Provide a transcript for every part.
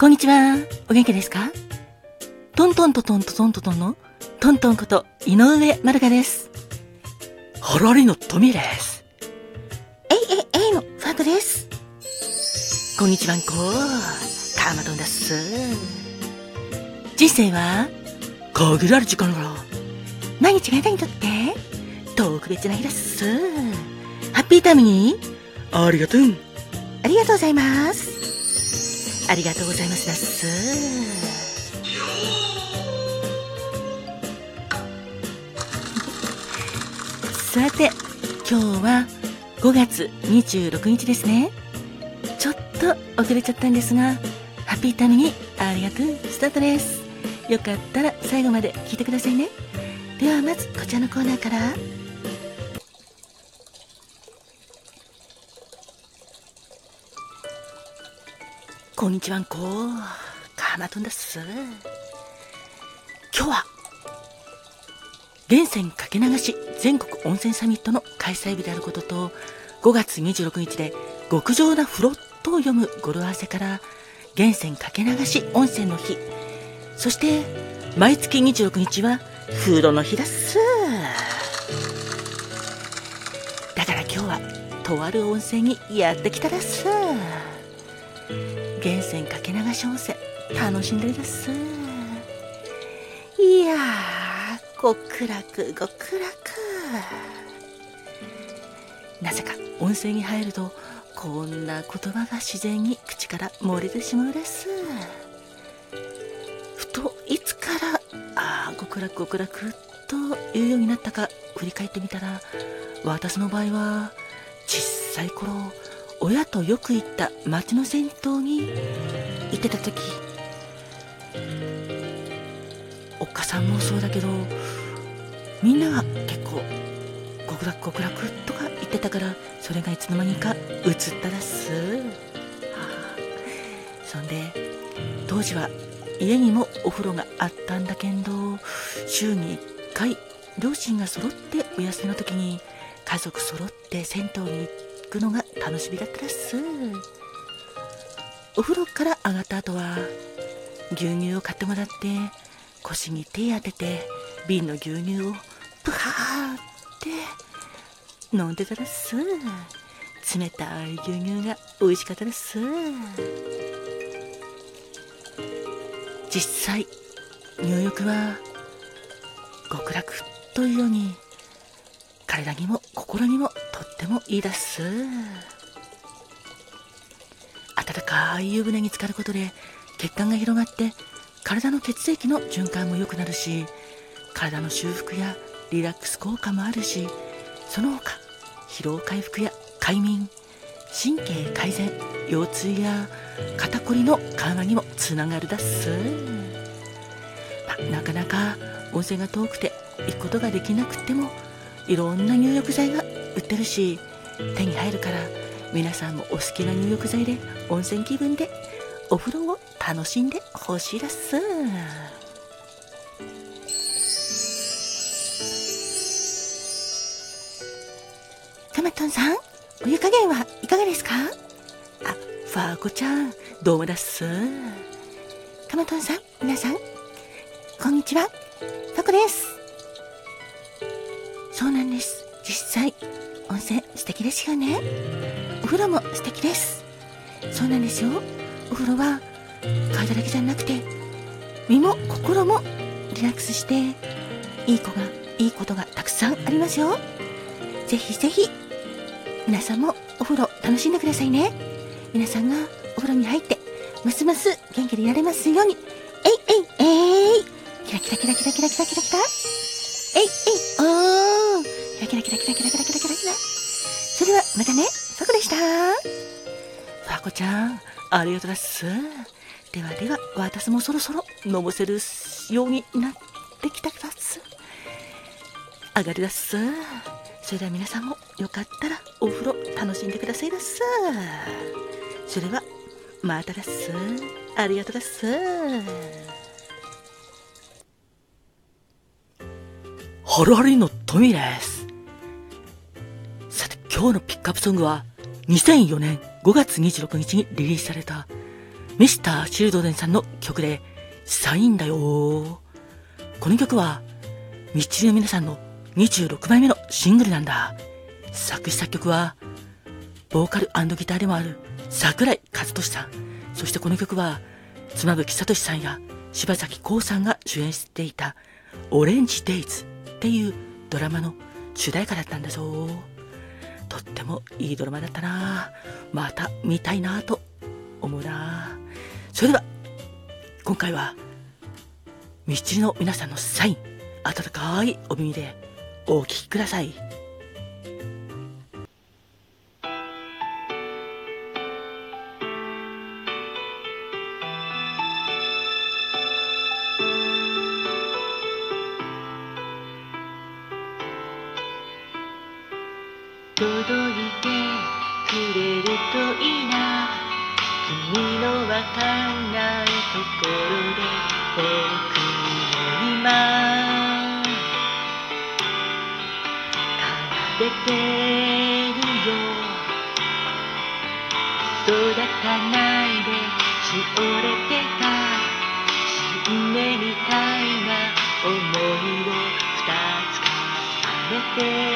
こんにちは。お元気ですか？トントントトントトントトンのトントンこと井上まるかです。ハラリのトミです。えいえいえいのファブです。こんにちはんこ。カーマトンです。人生は？限られる時間だから毎日があなたにとって？特別な日です。ハッピータイムに？ありがとう。ありがとうございます。ありがとうございますです。さて、今日は5月26日ですね。ちょっと遅れちゃったんですが、ハッピータイムにありがとうスタートです。よかったら最後まで聞いてくださいね。ではまずこちらのコーナーから。こんにちはんこ。カーマトンです。今日は、源泉かけ流し全国温泉サミットの開催日であることと、5月26日で極上な風呂と読む語呂合わせから、源泉かけ流し温泉の日。そして、毎月26日は風呂の日だっす。だから今日は、とある温泉にやってきただっす。源泉かけ流し温泉。楽しんでるですいやー極楽極楽。なぜか温泉に入るとこんな言葉が自然に口から漏れてしまうです。ふといつからああ極楽極楽と言うようになったか振り返ってみたら私の場合は小さい頃親とよく行った町の銭湯に行ってた時おっかさんもそうだけどみんなが結構極楽極楽とか言ってたからそれがいつの間にか映っただっす、はあ、そんで当時は家にもお風呂があったんだけど週に1回両親が揃ってお休みの時に家族揃って銭湯に行くのが楽しみだったらっす。お風呂から上がった後は牛乳を買ってもらって腰に手当てて瓶の牛乳をプハーって飲んでたらっす。冷たい牛乳が美味しかったです。実際入浴は極楽というように体にも心にもってもいいだす。温かい湯船に浸かることで血管が広がって体の血液の循環も良くなるし体の修復やリラックス効果もあるしその他疲労回復や快眠神経改善腰痛や肩こりの緩和にもつながるだっす、まあなかなか温泉が遠くて行くことができなくてもいろんな入浴剤がってるし手に入るから皆さんもお好きな入浴剤で温泉気分でお風呂を楽しんでほしいですカマトンさん、お湯加減はいかがですか？あファーコちゃんどうもだっすカマトンさん、皆さん、こんにちは。ファコです？そうなんです。実際、温泉素敵ですよね。お風呂も素敵です。そうなんですよ。お風呂は体だけじゃなくて、身も心もリラックスして、いい子が、いいことがたくさんありますよ。ぜひぜひ、皆さんもお風呂楽しんでくださいね。皆さんがお風呂に入って、ますます元気でいられますように。えいえいえいキラキラキラキラキラキラキラキラえいえいおーキラキラキラキラキラキラキラキラそれではまたね、ファコでした。ファコちゃんありがとうだっすではでは私もそろそろ飲ませるようになってきたからっす上がりだすそれでは皆さんもよかったらお風呂楽しんでくださいだっすそれはまただすありがとうだっすハラリのトミです今日のピックアップソングは2004年5月26日にリリースされたミスター・シルドレンさんの曲で、サインだよこの曲は、ミッチリの皆さんの26枚目のシングルなんだ。作詞作曲は、ボーカルギターでもある桜井和寿さん。そしてこの曲は、妻夫木聡さんや柴咲コウさんが主演していた、オレンジデイズっていうドラマの主題歌だったんだぞ。とってもいいドラマだったなまた見たいなと思うなそれでは、今回は、道の皆さんのサイン、温かいお耳でお聴きください。わかんないところで僕の今奏でてるよ育たないでしおれてた新芽みたいな思いを二つ重ねて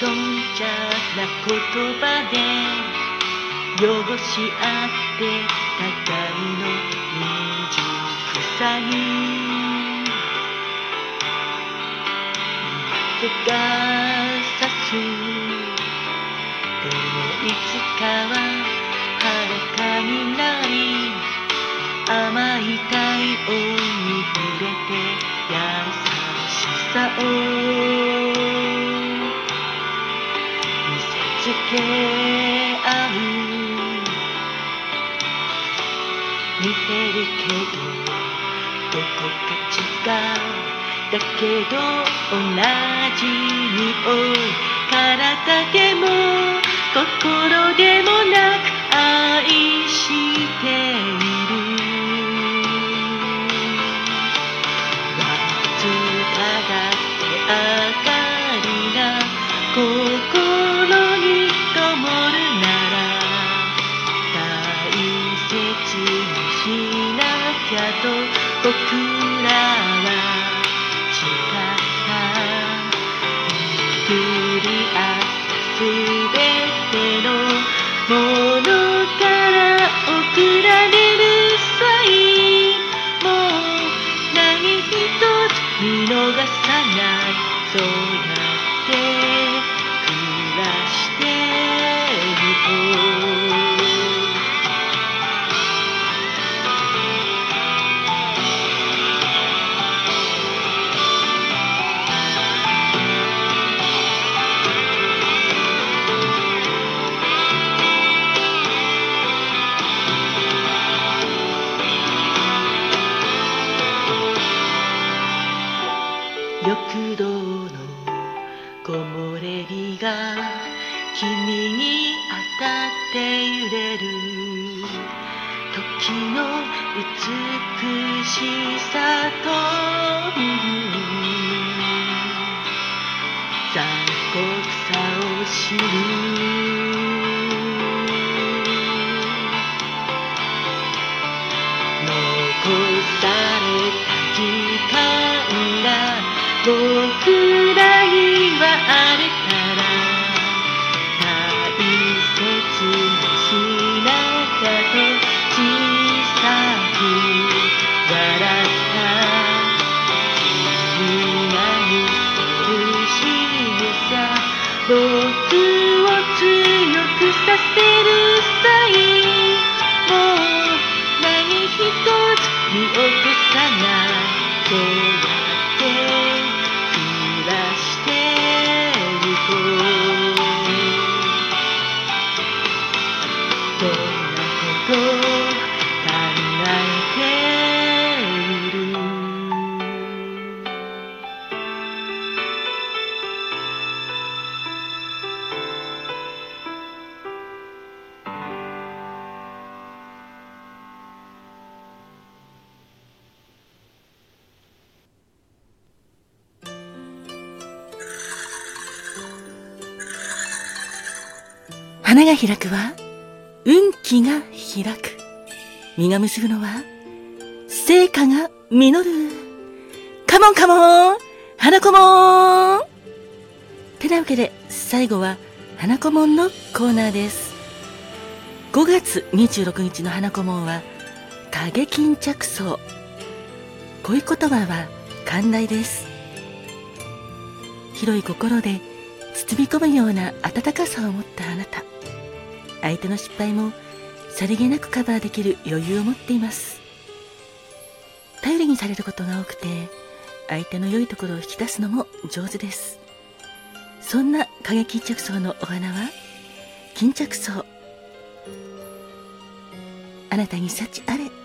に無頓着な言葉で汚し合って互いの未熟さに手が刺す。でもいつかは裸になり甘い体温に触れて優しさを。合う似てるけどどこか違うだけど同じ匂い体でも心でもなく愛している僕らは誓った。巡り合ったすべてのものから送られるサインもう何一つ見逃さない。そうやって残酷さを知る残された時間が僕らにはあるから大切に go. 花が開くは運気が開く。実が結ぶのは成果が実る。カモンカモン花子もん!てなわけで最後は花子もんのコーナーです。5月26日の花子もんは影巾着想恋言葉は寛大です。広い心で包み込むような温かさを持ったあなた。相手の失敗もさりげなくカバーできる余裕を持っています。頼りにされることが多くて相手の良いところを引き出すのも上手です。そんな影巾着層のお花は巾着層あなたに幸あれ。